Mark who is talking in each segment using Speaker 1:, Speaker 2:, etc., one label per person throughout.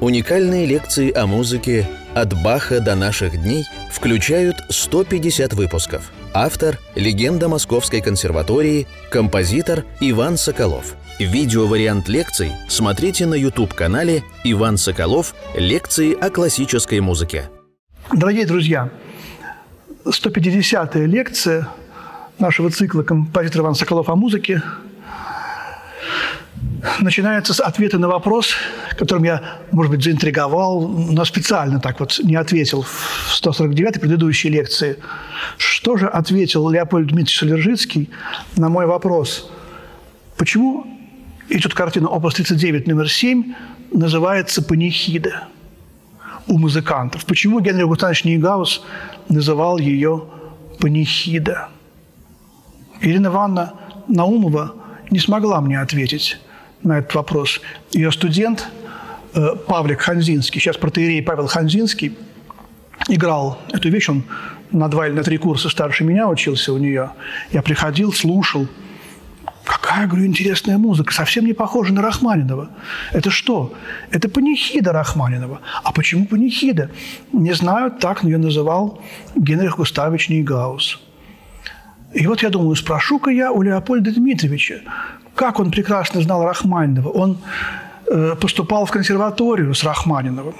Speaker 1: Уникальные лекции о музыке «От Баха до наших дней» включают 150 выпусков. Автор – легенда Московской консерватории, композитор Иван Соколов. Видеовариант лекций смотрите на YouTube-канале «Иван Соколов. Лекции о классической музыке».
Speaker 2: Дорогие друзья, 150-я лекция нашего цикла «Композитор Иван Соколов о музыке» начинается с ответа на вопрос, которым я, может быть, заинтриговал, но специально так вот не ответил в 149-й предыдущей лекции. Что же ответил Леопольд Дмитриевич Солержицкий на мой вопрос? Почему идет картина «Опус 39» номер 7 называется «Панихида» у музыкантов? Почему Генрих Густавович Нейгаус называл ее «Панихида»? Ирина Ивановна Наумова не смогла мне ответить на этот вопрос. Ее студент э, Павлик Ханзинский, сейчас протеерей Павел Ханзинский, играл эту вещь, он на два или на три курса старше меня учился у нее. Я приходил, слушал. Какая, говорю, интересная музыка, совсем не похожа на Рахманинова. Это что? Это панихида Рахманинова. А почему панихида? Не знаю, так ее называл Генрих Густавович Нейгаус. И вот я думаю, спрошу-ка я у Леопольда Дмитриевича, как он прекрасно знал Рахманинова. Он э, поступал в консерваторию с Рахманиновым.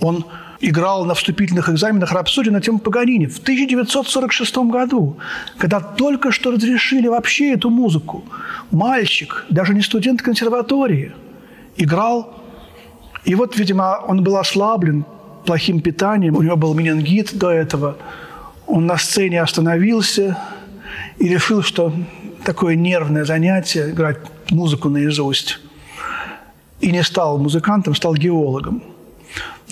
Speaker 2: Он играл на вступительных экзаменах рапсодию на тему Паганини в 1946 году, когда только что разрешили вообще эту музыку. Мальчик, даже не студент консерватории, играл. И вот, видимо, он был ослаблен плохим питанием, у него был менингит до этого. Он на сцене остановился и решил, что такое нервное занятие, играть музыку наизусть. И не стал музыкантом, стал геологом.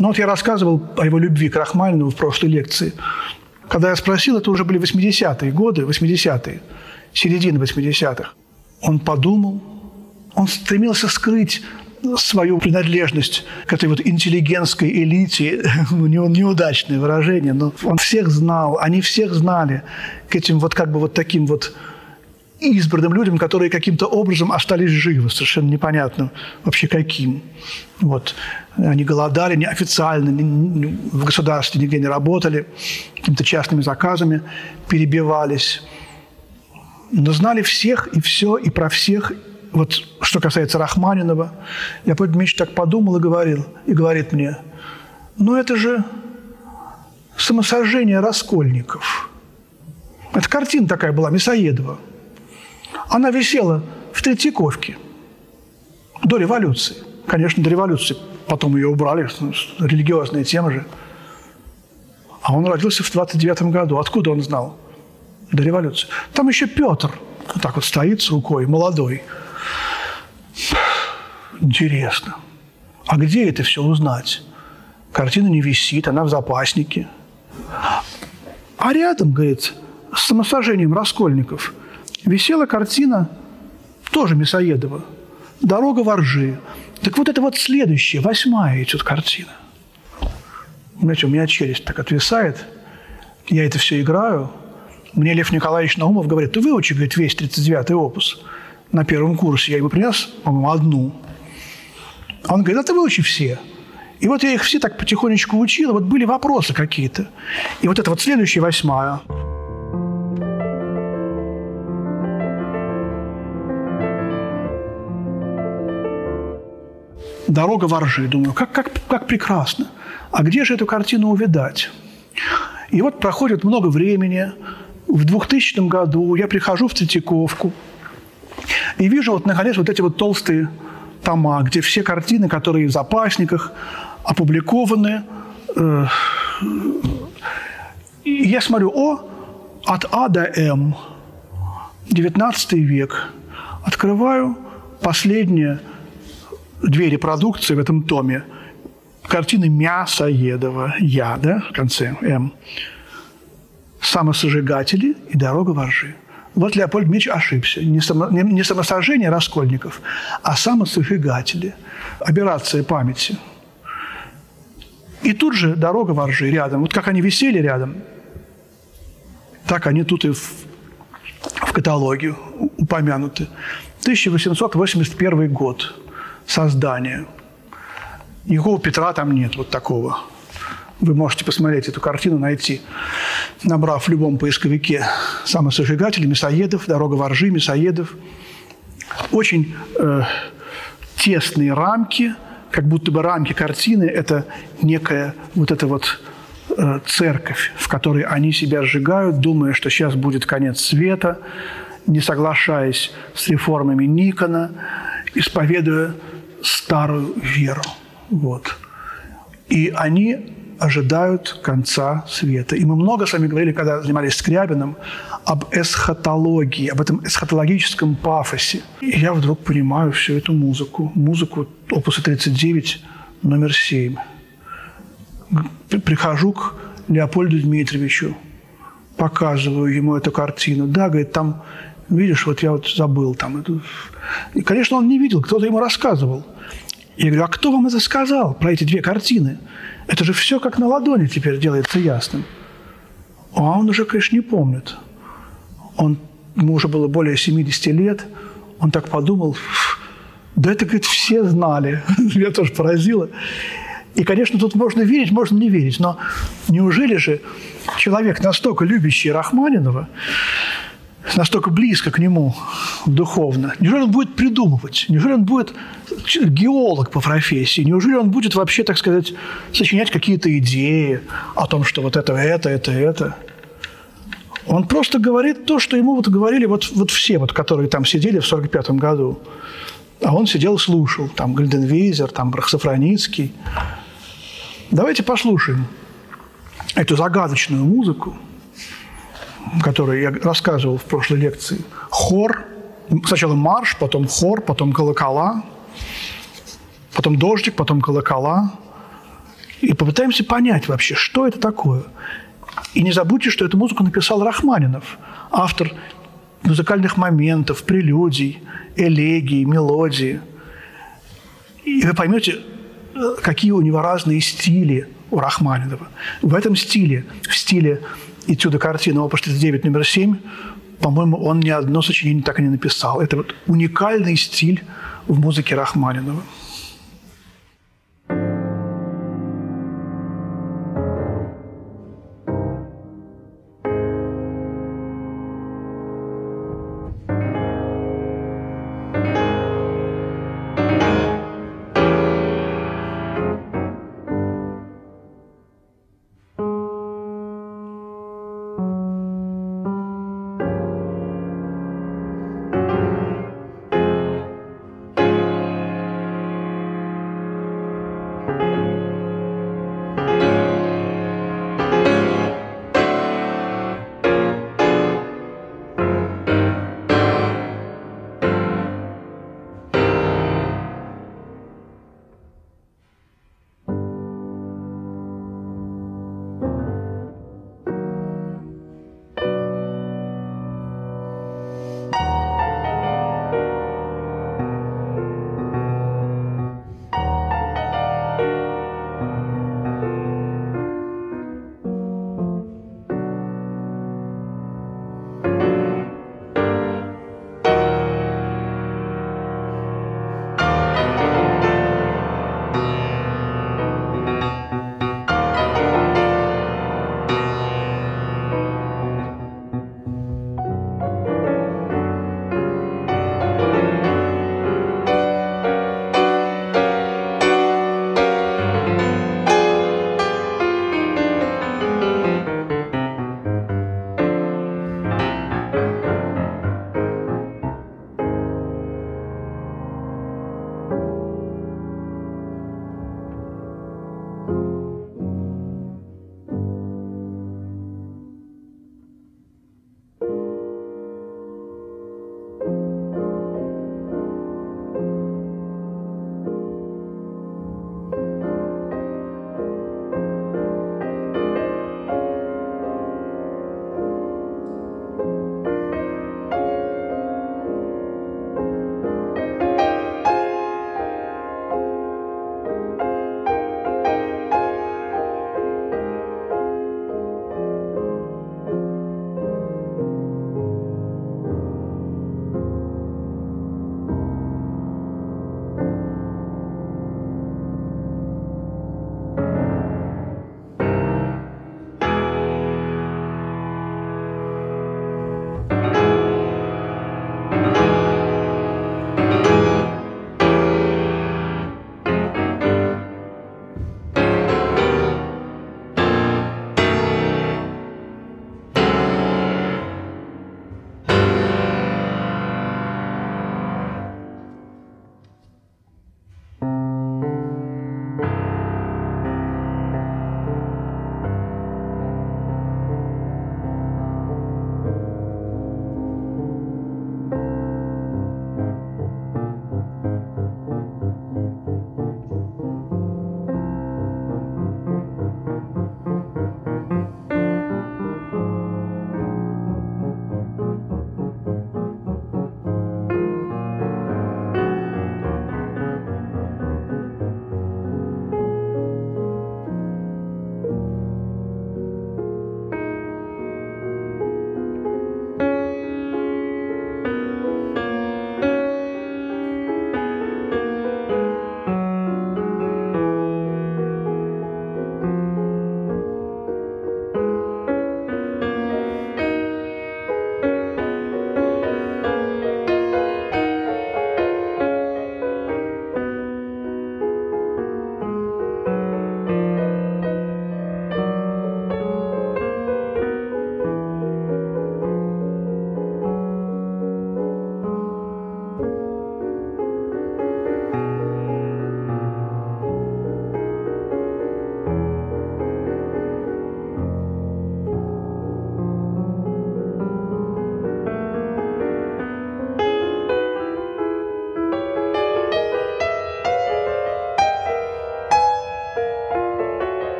Speaker 2: Но вот я рассказывал о его любви к Рахманинову в прошлой лекции. Когда я спросил, это уже были 80-е годы, 80-е, середина 80-х. Он подумал, он стремился скрыть свою принадлежность к этой вот интеллигентской элите, у него неудачное выражение, но он всех знал, они всех знали к этим вот как бы вот таким вот избранным людям, которые каким-то образом остались живы, совершенно непонятно вообще каким. Вот. Они голодали неофициально, в государстве нигде не работали, какими-то частными заказами перебивались. Но знали всех и все, и про всех. Вот что касается Рахманинова, Леопольд Дмитриевич так подумал и говорил, и говорит мне, ну это же самосожжение раскольников. Это картина такая была, Мясоедова – она висела в Третьяковке до революции. Конечно, до революции. Потом ее убрали, религиозная тема же. А он родился в 29 году. Откуда он знал? До революции. Там еще Петр вот так вот стоит с рукой, молодой. Интересно. А где это все узнать? Картина не висит, она в запаснике. А рядом, говорит, с самосожжением Раскольников – висела картина тоже Мясоедова «Дорога в Оржи». Так вот это вот следующая, восьмая идет картина. Знаете, у меня челюсть так отвисает, я это все играю. Мне Лев Николаевич Наумов говорит, ты выучи, говорит, весь 39-й опус. На первом курсе я ему принес, по-моему, одну. Он говорит, а ты выучи все. И вот я их все так потихонечку учил, вот были вопросы какие-то. И вот это вот следующая восьмая – дорога воржи. Думаю, как, как, как прекрасно. А где же эту картину увидать? И вот проходит много времени. В 2000 году я прихожу в Третьяковку и вижу вот, наконец, вот эти вот толстые тома, где все картины, которые в запасниках, опубликованы. Э, и я смотрю, о, от А до М, 19 век. Открываю последнее – две репродукции в этом томе. Картины Мясоедова, я, да, в конце М. Самосожигатели и дорога воржи. Вот Леопольд Меч ошибся. Не, само, не, не самосожжение раскольников, а самосожигатели. Операция памяти. И тут же дорога воржи рядом. Вот как они висели рядом, так они тут и в, в каталоге упомянуты. 1881 год создания. Никакого Петра там нет, вот такого. Вы можете посмотреть эту картину, найти, набрав в любом поисковике самосожигатель, Мясоедов, «Дорога воржи», Мясоедов. Очень э, тесные рамки, как будто бы рамки картины – это некая вот эта вот э, церковь, в которой они себя сжигают, думая, что сейчас будет конец света, не соглашаясь с реформами Никона, исповедуя старую веру. Вот. И они ожидают конца света. И мы много с вами говорили, когда занимались Скрябиным, об эсхатологии, об этом эсхатологическом пафосе. И я вдруг понимаю всю эту музыку. Музыку опуса 39, номер 7. Прихожу к Леопольду Дмитриевичу, показываю ему эту картину. Да, говорит, там, видишь, вот я вот забыл там. И, конечно, он не видел, кто-то ему рассказывал. Я говорю, а кто вам это сказал про эти две картины? Это же все как на ладони теперь делается ясным. А он уже, конечно, не помнит. Он, ему уже было более 70 лет. Он так подумал, да это, говорит, все знали. Меня тоже поразило. И, конечно, тут можно верить, можно не верить. Но неужели же человек, настолько любящий Рахманинова, настолько близко к нему духовно. Неужели он будет придумывать? Неужели он будет геолог по профессии? Неужели он будет вообще, так сказать, сочинять какие-то идеи о том, что вот это, это, это, это? Он просто говорит то, что ему вот говорили вот, вот все, вот, которые там сидели в 45 году. А он сидел и слушал. Там Гальденвейзер, там Брахсофроницкий. Давайте послушаем эту загадочную музыку – который я рассказывал в прошлой лекции. Хор, сначала марш, потом хор, потом колокола, потом дождик, потом колокола. И попытаемся понять вообще, что это такое. И не забудьте, что эту музыку написал Рахманинов, автор музыкальных моментов, прелюдий, элегий, мелодии. И вы поймете, какие у него разные стили у Рахманинова. В этом стиле, в стиле этюда картины опус 39 номер 7, по-моему, он ни одно сочинение так и не написал. Это вот уникальный стиль в музыке Рахманинова.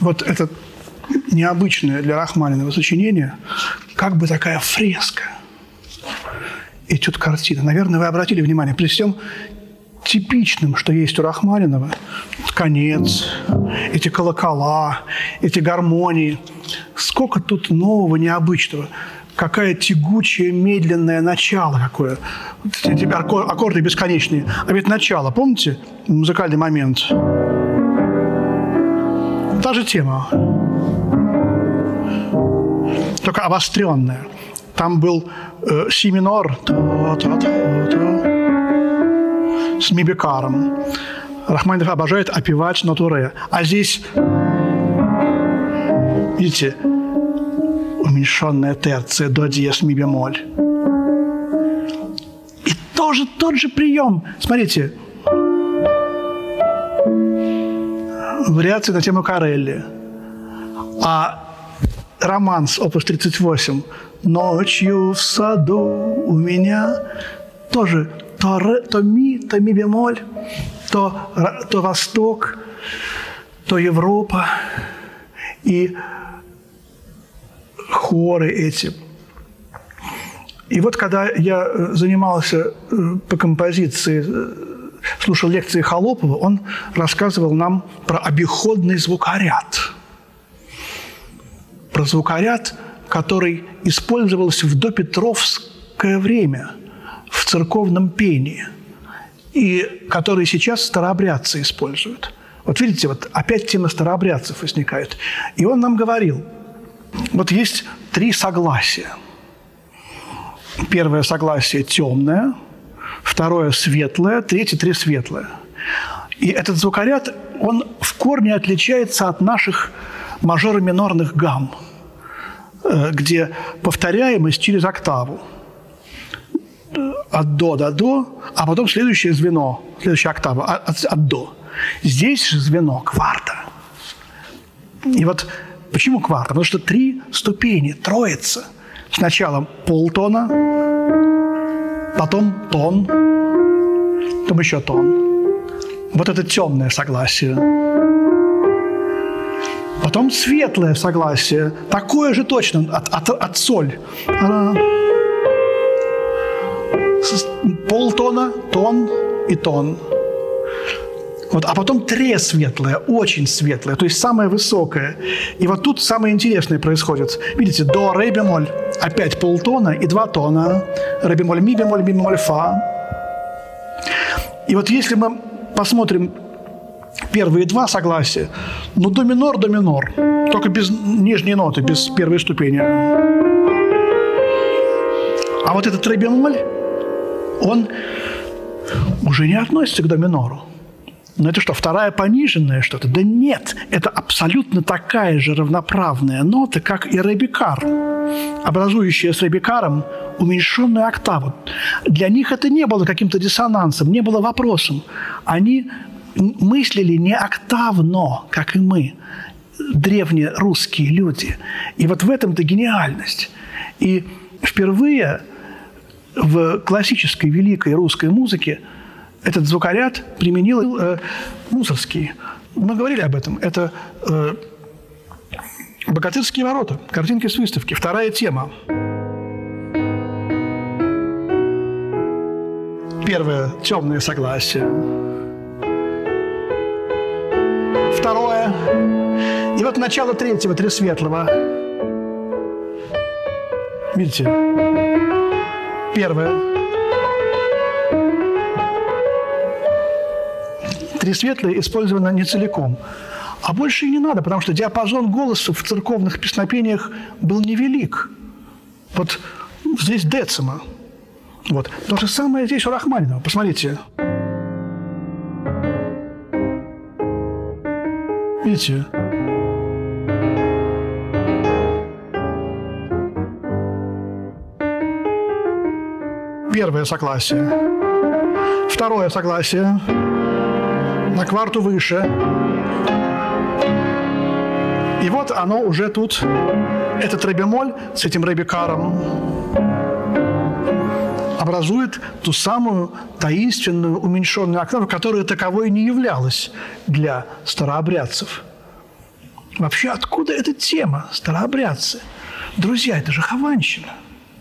Speaker 2: Вот это необычное для Рахманинова сочинение, как бы такая фреска. Этюд картины. Наверное, вы обратили внимание, при всем типичным, что есть у Рахманинова, конец, эти колокола, эти гармонии. Сколько тут нового, необычного. Какая тягучее, медленное начало какое. Эти аккорды бесконечные. А ведь начало, помните, музыкальный момент? Та же тема. Только обостренная. Там был э, си минор с мибикаром. Рахманинов обожает опевать натуре. А здесь, видите, уменьшенная терция до диез ми бемоль. И тоже тот же прием. Смотрите, вариации на тему Карелли. А романс, опус 38, «Ночью в саду у меня» тоже то, ре, то ми, то ми бемоль, то, то Восток, то Европа. И хоры эти. И вот когда я э, занимался э, по композиции слушал лекции Холопова, он рассказывал нам про обиходный звукоряд. Про звукоряд, который использовался в допетровское время в церковном пении и который сейчас старообрядцы используют. Вот видите, вот опять тема старообрядцев возникает. И он нам говорил, вот есть три согласия. Первое согласие темное – второе светлое, третье три светлое. И этот звукоряд, он в корне отличается от наших мажоро-минорных гамм, э, где повторяемость через октаву. От до до до, а потом следующее звено, следующая октава от, от до. Здесь же звено кварта. И вот почему кварта? Потому что три ступени, троица. Сначала полтона, потом тон, потом еще тон. Вот это темное согласие. Потом светлое согласие, такое же точно, от, от, от соль. Она... Полтона, тон и тон. Вот, а потом тре светлое, очень светлое, то есть самое высокое. И вот тут самое интересное происходит. Видите, до, ре, бемоль, опять полтона и два тона. Ре, бемоль, ми, бемоль, ми, бемоль, фа. И вот если мы посмотрим первые два согласия, ну, до минор, до минор, только без нижней ноты, без первой ступени. А вот этот ре, бемоль, он уже не относится к до минору. Но это что, вторая пониженная что-то? Да нет, это абсолютно такая же равноправная нота, как и ребикар, образующая с ребикаром уменьшенную октаву. Для них это не было каким-то диссонансом, не было вопросом. Они мыслили не октавно, как и мы, древние русские люди. И вот в этом-то гениальность. И впервые в классической великой русской музыке – этот звукоряд применил э, Мусорский. Мы говорили об этом. Это э, «Богатырские ворота», картинки с выставки. Вторая тема. Первое – темное согласие. Второе – и вот начало третьего, три светлого. Видите? Первое – три светлые использовано не целиком. А больше и не надо, потому что диапазон голоса в церковных песнопениях был невелик. Вот здесь децима. Вот. То же самое здесь у Рахманинова. Посмотрите. Видите? Первое согласие. Второе согласие на кварту выше. И вот оно уже тут, этот ребемоль с этим ребекаром образует ту самую таинственную уменьшенную октаву, которая таковой не являлась для старообрядцев. Вообще, откуда эта тема старообрядцы? Друзья, это же Хованщина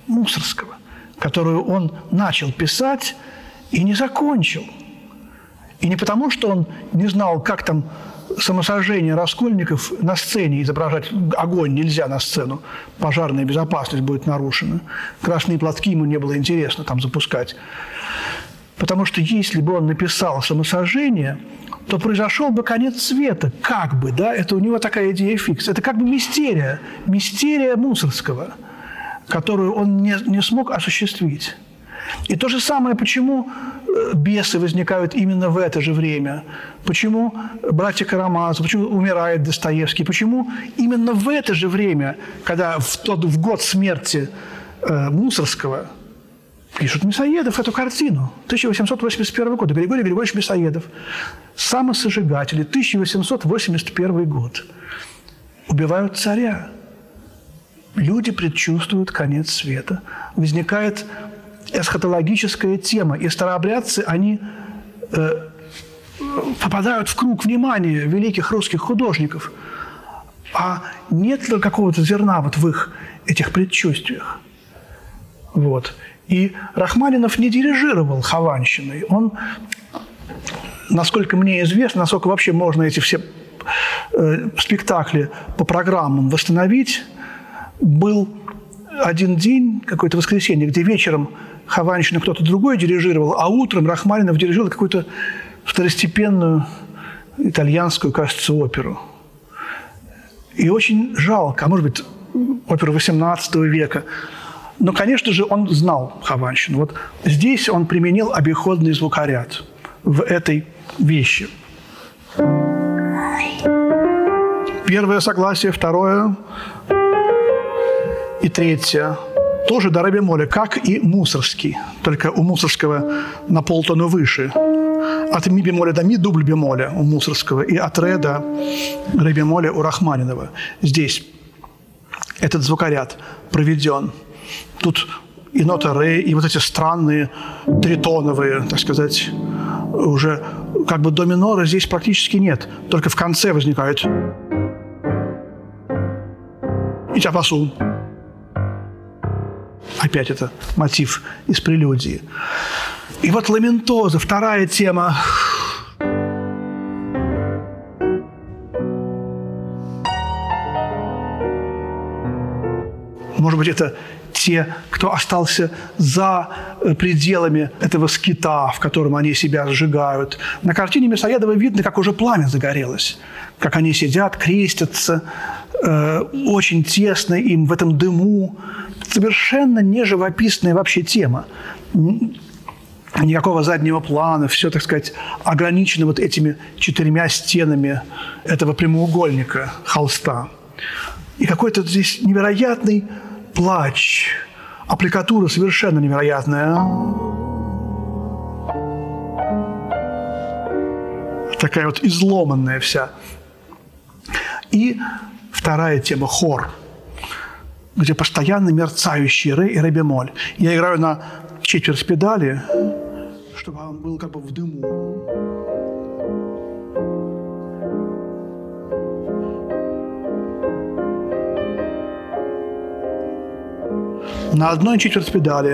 Speaker 2: Мусорского, которую он начал писать и не закончил. И не потому, что он не знал, как там самосожжение раскольников на сцене изображать огонь нельзя на сцену, пожарная безопасность будет нарушена. Красные платки ему не было интересно там запускать. Потому что если бы он написал самосожжение, то произошел бы конец света, как бы, да, это у него такая идея фикс. Это как бы мистерия, мистерия Мусорского, которую он не, не смог осуществить. И то же самое, почему э, бесы возникают именно в это же время, почему братья Карамазов, почему умирает Достоевский, почему именно в это же время, когда в, тот, в год смерти э, Мусорского – пишут Мясоедов эту картину. 1881 год. Григорий Григорьевич Мясоедов. Самосожигатели. 1881 год. Убивают царя. Люди предчувствуют конец света. Возникает эсхатологическая тема. И старообрядцы, они э, попадают в круг внимания великих русских художников. А нет ли какого-то зерна вот в их этих предчувствиях? Вот. И Рахманинов не дирижировал Хованщиной. Он, насколько мне известно, насколько вообще можно эти все э, спектакли по программам восстановить, был один день, какое-то воскресенье, где вечером Хованщину кто-то другой дирижировал, а утром Рахманинов дирижировал какую-то второстепенную итальянскую, кажется, оперу. И очень жалко, а может быть, оперу XVIII века – но, конечно же, он знал Хованщину. Вот здесь он применил обиходный звукоряд в этой вещи. Первое согласие, второе и третье тоже до ре как и мусорский, только у мусорского на полтону выше. От ми бемоля до ми дубль бемоля у мусорского и от ре до ре бемоля у Рахманинова. Здесь этот звукоряд проведен – Тут и нота ре, и вот эти странные тритоновые, так сказать, уже как бы до минора здесь практически нет. Только в конце возникает и тяпасу. Опять это мотив из прелюдии. И вот ламентоза, вторая тема. Может быть, это те, кто остался за э, пределами этого скита, в котором они себя сжигают. На картине Мясоедова видно, как уже пламя загорелось, как они сидят, крестятся, э, очень тесно им в этом дыму. Совершенно не живописная вообще тема. Никакого заднего плана, все, так сказать, ограничено вот этими четырьмя стенами этого прямоугольника холста. И какой-то здесь невероятный плач, аппликатура совершенно невероятная. Такая вот изломанная вся. И вторая тема – хор, где постоянно мерцающие ре и ре бемоль. Я играю на четверть педали, чтобы он был как бы в дыму. на одной четверть педали.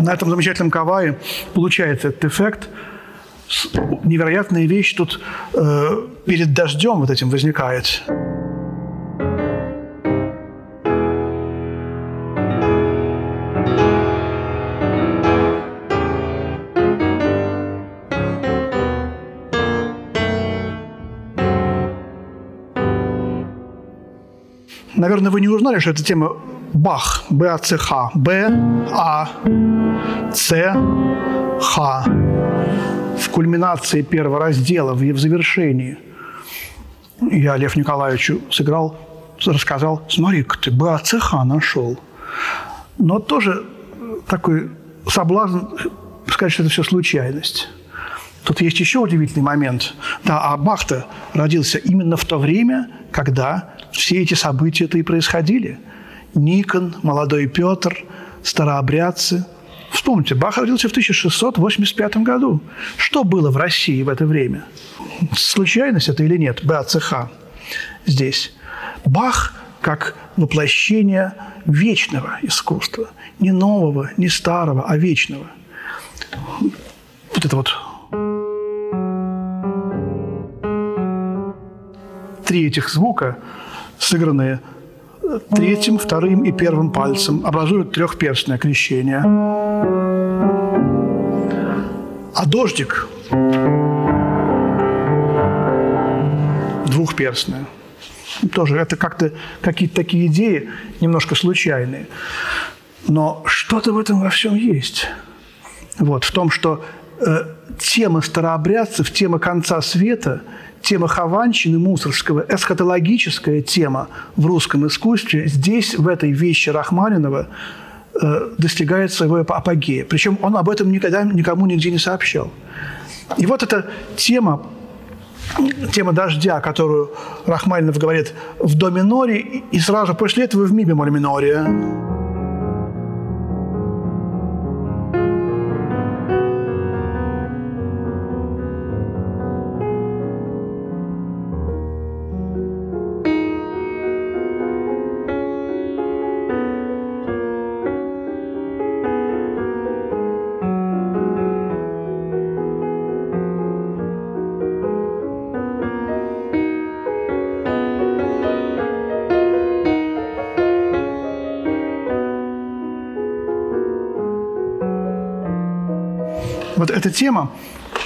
Speaker 2: На этом замечательном кавае получается этот эффект. Невероятная вещь тут э, перед дождем вот этим возникает. Наверное, вы не узнали, что это тема Бах, Б, А, Ц, Х. Б, А, Ц, Х. В кульминации первого раздела, в завершении. Я Лев Николаевичу сыграл, рассказал, смотри-ка ты, Б, А, Ц, Х нашел. Но тоже такой соблазн сказать, что это все случайность. Тут есть еще удивительный момент. Да, а Бах-то родился именно в то время, когда все эти события-то и происходили. Никон, молодой Петр, старообрядцы в Вспомните, Бах родился в 1685 году. Что было в России в это время? Случайность это или нет? БАЦХ здесь. Бах как воплощение вечного искусства. Не нового, не старого, а вечного. Вот это вот три этих звука, сыгранные третьим, вторым и первым пальцем, образуют трехперстное крещение. А дождик двухперстное. Тоже это как-то какие-то такие идеи немножко случайные. Но что-то в этом во всем есть. Вот, в том, что э, тема старообрядцев, тема конца света, тема Хованщины Мусорского, эсхатологическая тема в русском искусстве здесь, в этой вещи Рахманинова, э, достигает своего апогея. Причем он об этом никогда никому нигде не сообщал. И вот эта тема тема дождя, которую Рахманинов говорит в до миноре, и сразу после этого в ми бемоль миноре. Эта тема,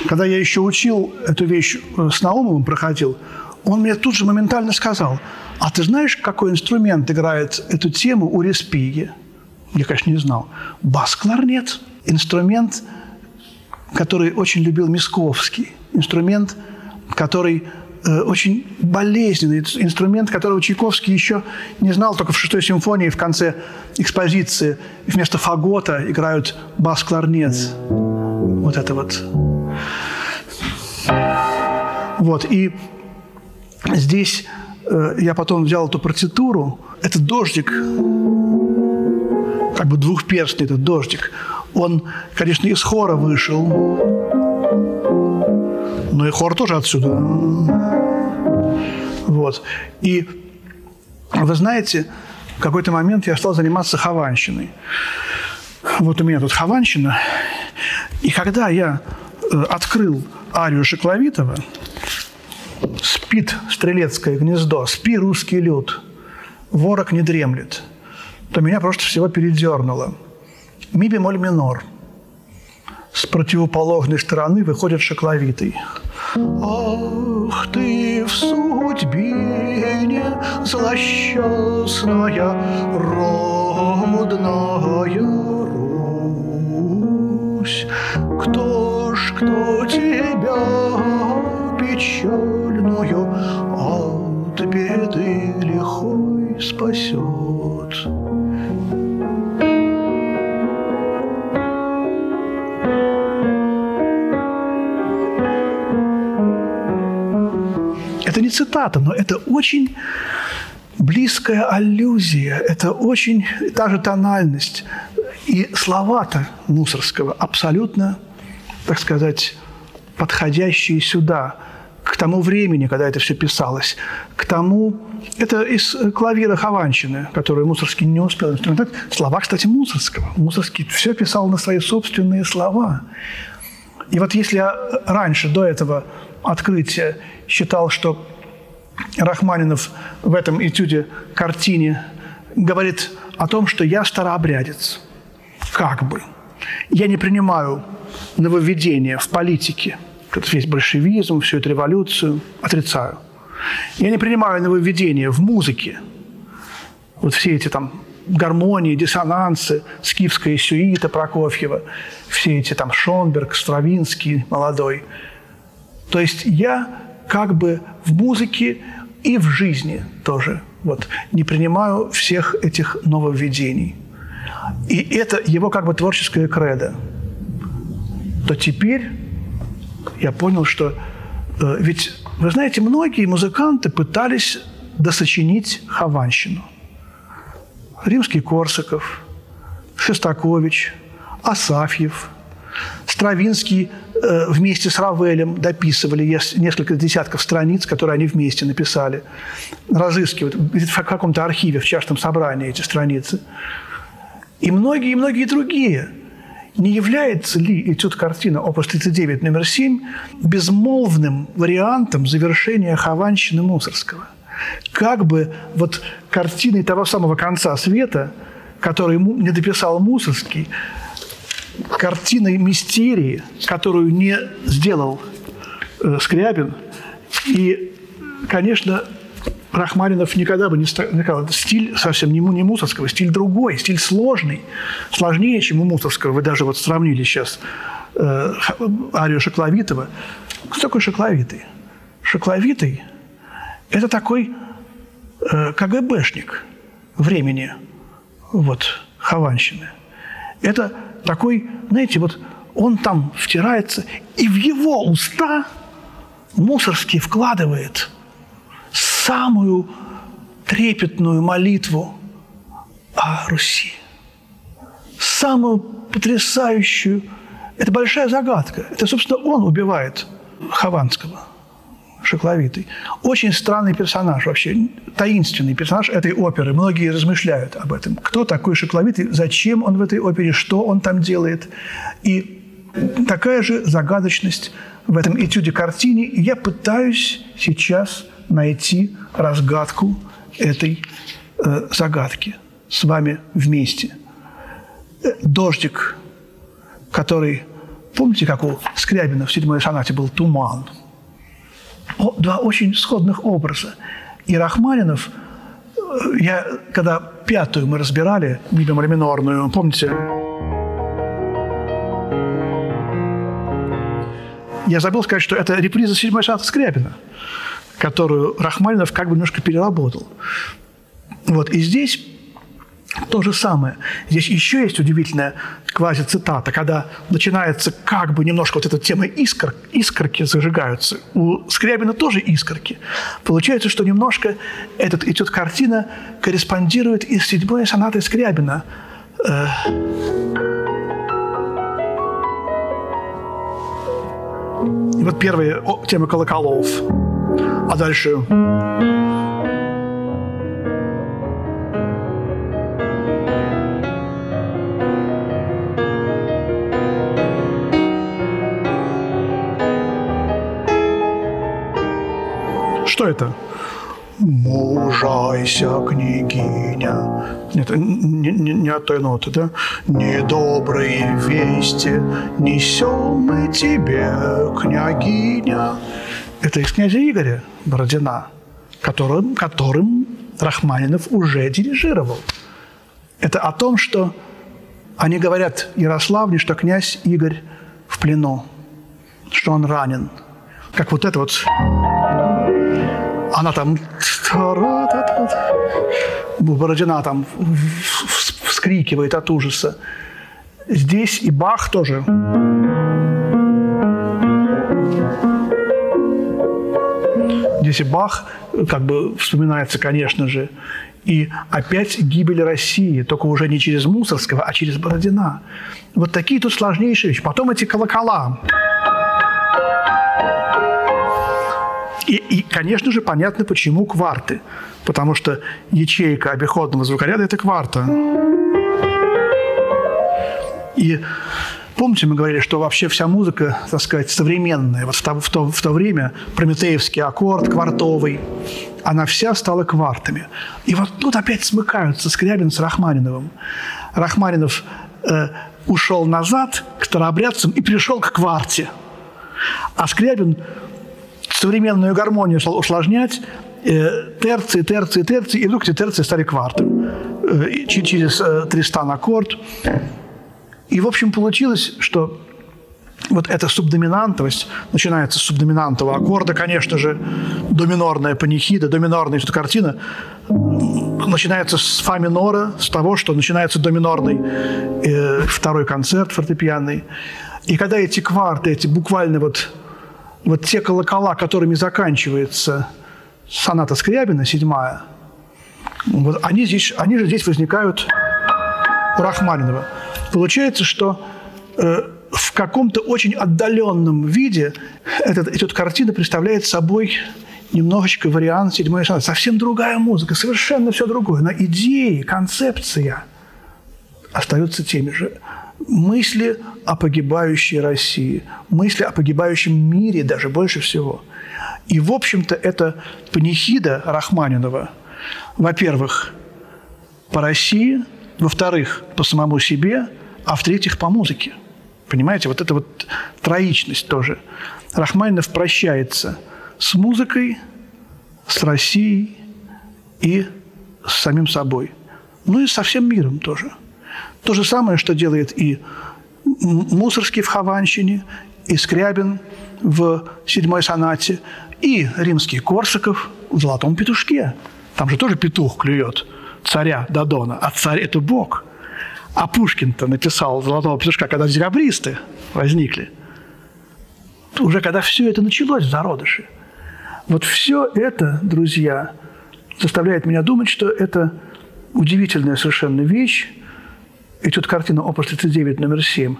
Speaker 2: когда я еще учил эту вещь э, с Наумовым, проходил, он мне тут же моментально сказал, а ты знаешь, какой инструмент играет эту тему у Респиги? Я, конечно, не знал. Бас-кларнет. Инструмент, который очень любил Мисковский. Инструмент, который э, очень болезненный инструмент, которого Чайковский еще не знал, только в шестой симфонии в конце экспозиции вместо фагота играют бас-кларнет вот это вот. Вот, и здесь э, я потом взял эту партитуру, этот дождик, как бы двухперстный этот дождик, он, конечно, из хора вышел, но и хор тоже отсюда. Вот. И вы знаете, в какой-то момент я стал заниматься хованщиной. Вот у меня тут хованщина, и когда я э, открыл арию Шекловитова, «Спит стрелецкое гнездо, спи русский люд, ворог не дремлет», то меня просто всего передернуло. Ми бемоль минор. С противоположной стороны выходит Шекловитый. Ах ты в судьбе злосчастная, родная Русь, кто ж, кто тебя печальную от беды лихой спасет? Это не цитата, но это очень близкая аллюзия, это очень та же тональность. И слова-то Мусорского абсолютно, так сказать, подходящие сюда, к тому времени, когда это все писалось, к тому... Это из клавира Хованщины, который Мусорский не успел инструментать. Слова, кстати, Мусорского. Мусорский все писал на свои собственные слова. И вот если я раньше, до этого открытия, считал, что Рахманинов в этом этюде, картине, говорит о том, что я старообрядец – как бы. Я не принимаю нововведения в политике, этот весь большевизм, всю эту революцию, отрицаю. Я не принимаю нововведения в музыке. Вот все эти там гармонии, диссонансы, скифская сюита Прокофьева, все эти там Шонберг, Стравинский молодой. То есть я как бы в музыке и в жизни тоже вот, не принимаю всех этих нововведений и это его как бы творческое кредо, то теперь я понял, что э, ведь, вы знаете, многие музыканты пытались досочинить Хованщину. Римский Корсаков, Шестакович, Асафьев, Стравинский э, вместе с Равелем дописывали несколько десятков страниц, которые они вместе написали. Разыскивают в каком-то архиве, в частном собрании эти страницы. И многие, и многие другие. Не является ли этюд картина опус 39 номер 7 безмолвным вариантом завершения Хованщины Мусорского? Как бы вот картиной того самого конца света, который не дописал Мусорский, картиной мистерии, которую не сделал э, Скрябин. И, конечно, Рахманинов никогда бы не сказал, стиль совсем не, не Мусорского, стиль другой, стиль сложный, сложнее, чем у Мусорского. Вы даже вот сравнили сейчас э, арию Шокловитова. Кто такой Шокловитый? Шокловитый – это такой э, КГБшник времени вот, Хованщины. Это такой, знаете, вот он там втирается, и в его уста Мусорский вкладывает самую трепетную молитву о Руси. Самую потрясающую. Это большая загадка. Это, собственно, он убивает Хованского – Шокловитый. Очень странный персонаж вообще, таинственный персонаж этой оперы. Многие размышляют об этом. Кто такой Шокловитый, зачем он в этой опере, что он там делает. И такая же загадочность в этом этюде-картине. Я пытаюсь сейчас найти разгадку этой э, загадки с вами вместе. Э, дождик, который, помните, как у Скрябина в седьмой сонате был туман – два очень сходных образа. И Рахманинов, э, я, когда пятую мы разбирали, ми минорную, помните, я забыл сказать, что это реприза седьмой сонаты Скрябина, которую Рахманинов как бы немножко переработал. Вот, и здесь то же самое. Здесь еще есть удивительная квази-цитата, когда начинается как бы немножко вот эта тема искр, искорки зажигаются. У Скрябина тоже искорки. Получается, что немножко этот этюд картина корреспондирует и с седьмой сонатой Скрябина. Э, и вот первая тема колоколов. А дальше... Что это? Мужайся, княгиня. Нет, не, не, не от той ноты, да? Недобрые вести несем мы тебе, княгиня. Это из князя Игоря Бородина, которым, которым Рахманинов уже дирижировал. Это о том, что они говорят Ярославне, что князь Игорь в плену, что он ранен. Как вот это вот она там Бородина там вскрикивает от ужаса. Здесь и Бах тоже. Здесь Бах как бы вспоминается, конечно же. И опять гибель России, только уже не через Мусорского, а через Бородина. Вот такие тут сложнейшие вещи. Потом эти колокола. И, и, конечно же, понятно, почему кварты. Потому что ячейка обиходного звукоряда – это кварта. И помните, мы говорили, что вообще вся музыка, так сказать, современная, вот в то, в то, в то время прометеевский аккорд, квартовый, она вся стала квартами. И вот тут опять смыкаются Скрябин с Рахманиновым. Рахманинов э, ушел назад к старообрядцам и пришел к кварте. А Скрябин современную гармонию усложнять, э, терции, терции, терции, и вдруг эти терции стали квартом э, через э, Тристан аккорд. И, в общем, получилось, что вот эта субдоминантовость начинается с субдоминантового аккорда, конечно же, доминорная панихида, доминорная эта картина начинается с фа минора, с того, что начинается доминорный э, второй концерт фортепианный. И когда эти кварты, эти буквально вот вот те колокола, которыми заканчивается соната Скрябина, седьмая, вот они, здесь, они же здесь возникают у Рахманинова. Получается, что э, в каком-то очень отдаленном виде этот, эта картина представляет собой немножечко вариант седьмой сонаты. Совсем другая музыка, совершенно все другое. Но идеи, концепция остаются теми же. Мысли о погибающей России, мысли о погибающем мире даже больше всего. И, в общем-то, это панихида Рахманинова, во-первых, по России, во-вторых, по самому себе, а в-третьих, по музыке. Понимаете, вот эта вот троичность тоже. Рахманинов прощается с музыкой, с Россией и с самим собой. Ну и со всем миром тоже. То же самое, что делает и Мусорский в Хованщине, и Скрябин в седьмой сонате, и римский Корсаков в «Золотом петушке». Там же тоже петух клюет царя Дадона, а царь – это Бог. А Пушкин-то написал «Золотого петушка», когда декабристы возникли. Уже когда все это началось в зародыше. Вот все это, друзья, заставляет меня думать, что это удивительная совершенно вещь. И тут картина «Опус 39» номер 7.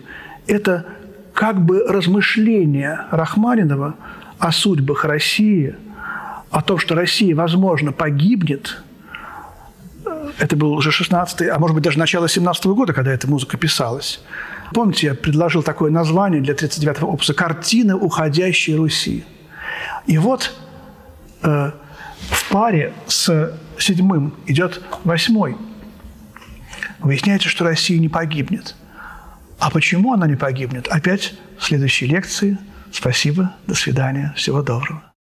Speaker 2: Это как бы размышление Рахманинова о судьбах России, о том, что Россия, возможно, погибнет – это был уже 16 а может быть даже начало 17 -го года, когда эта музыка писалась. Помните, я предложил такое название для 39-го опуса «Картина уходящей Руси». И вот э, в паре с седьмым идет восьмой. Выясняется, что Россия не погибнет. А почему она не погибнет? Опять в следующей лекции. Спасибо, до свидания, всего доброго.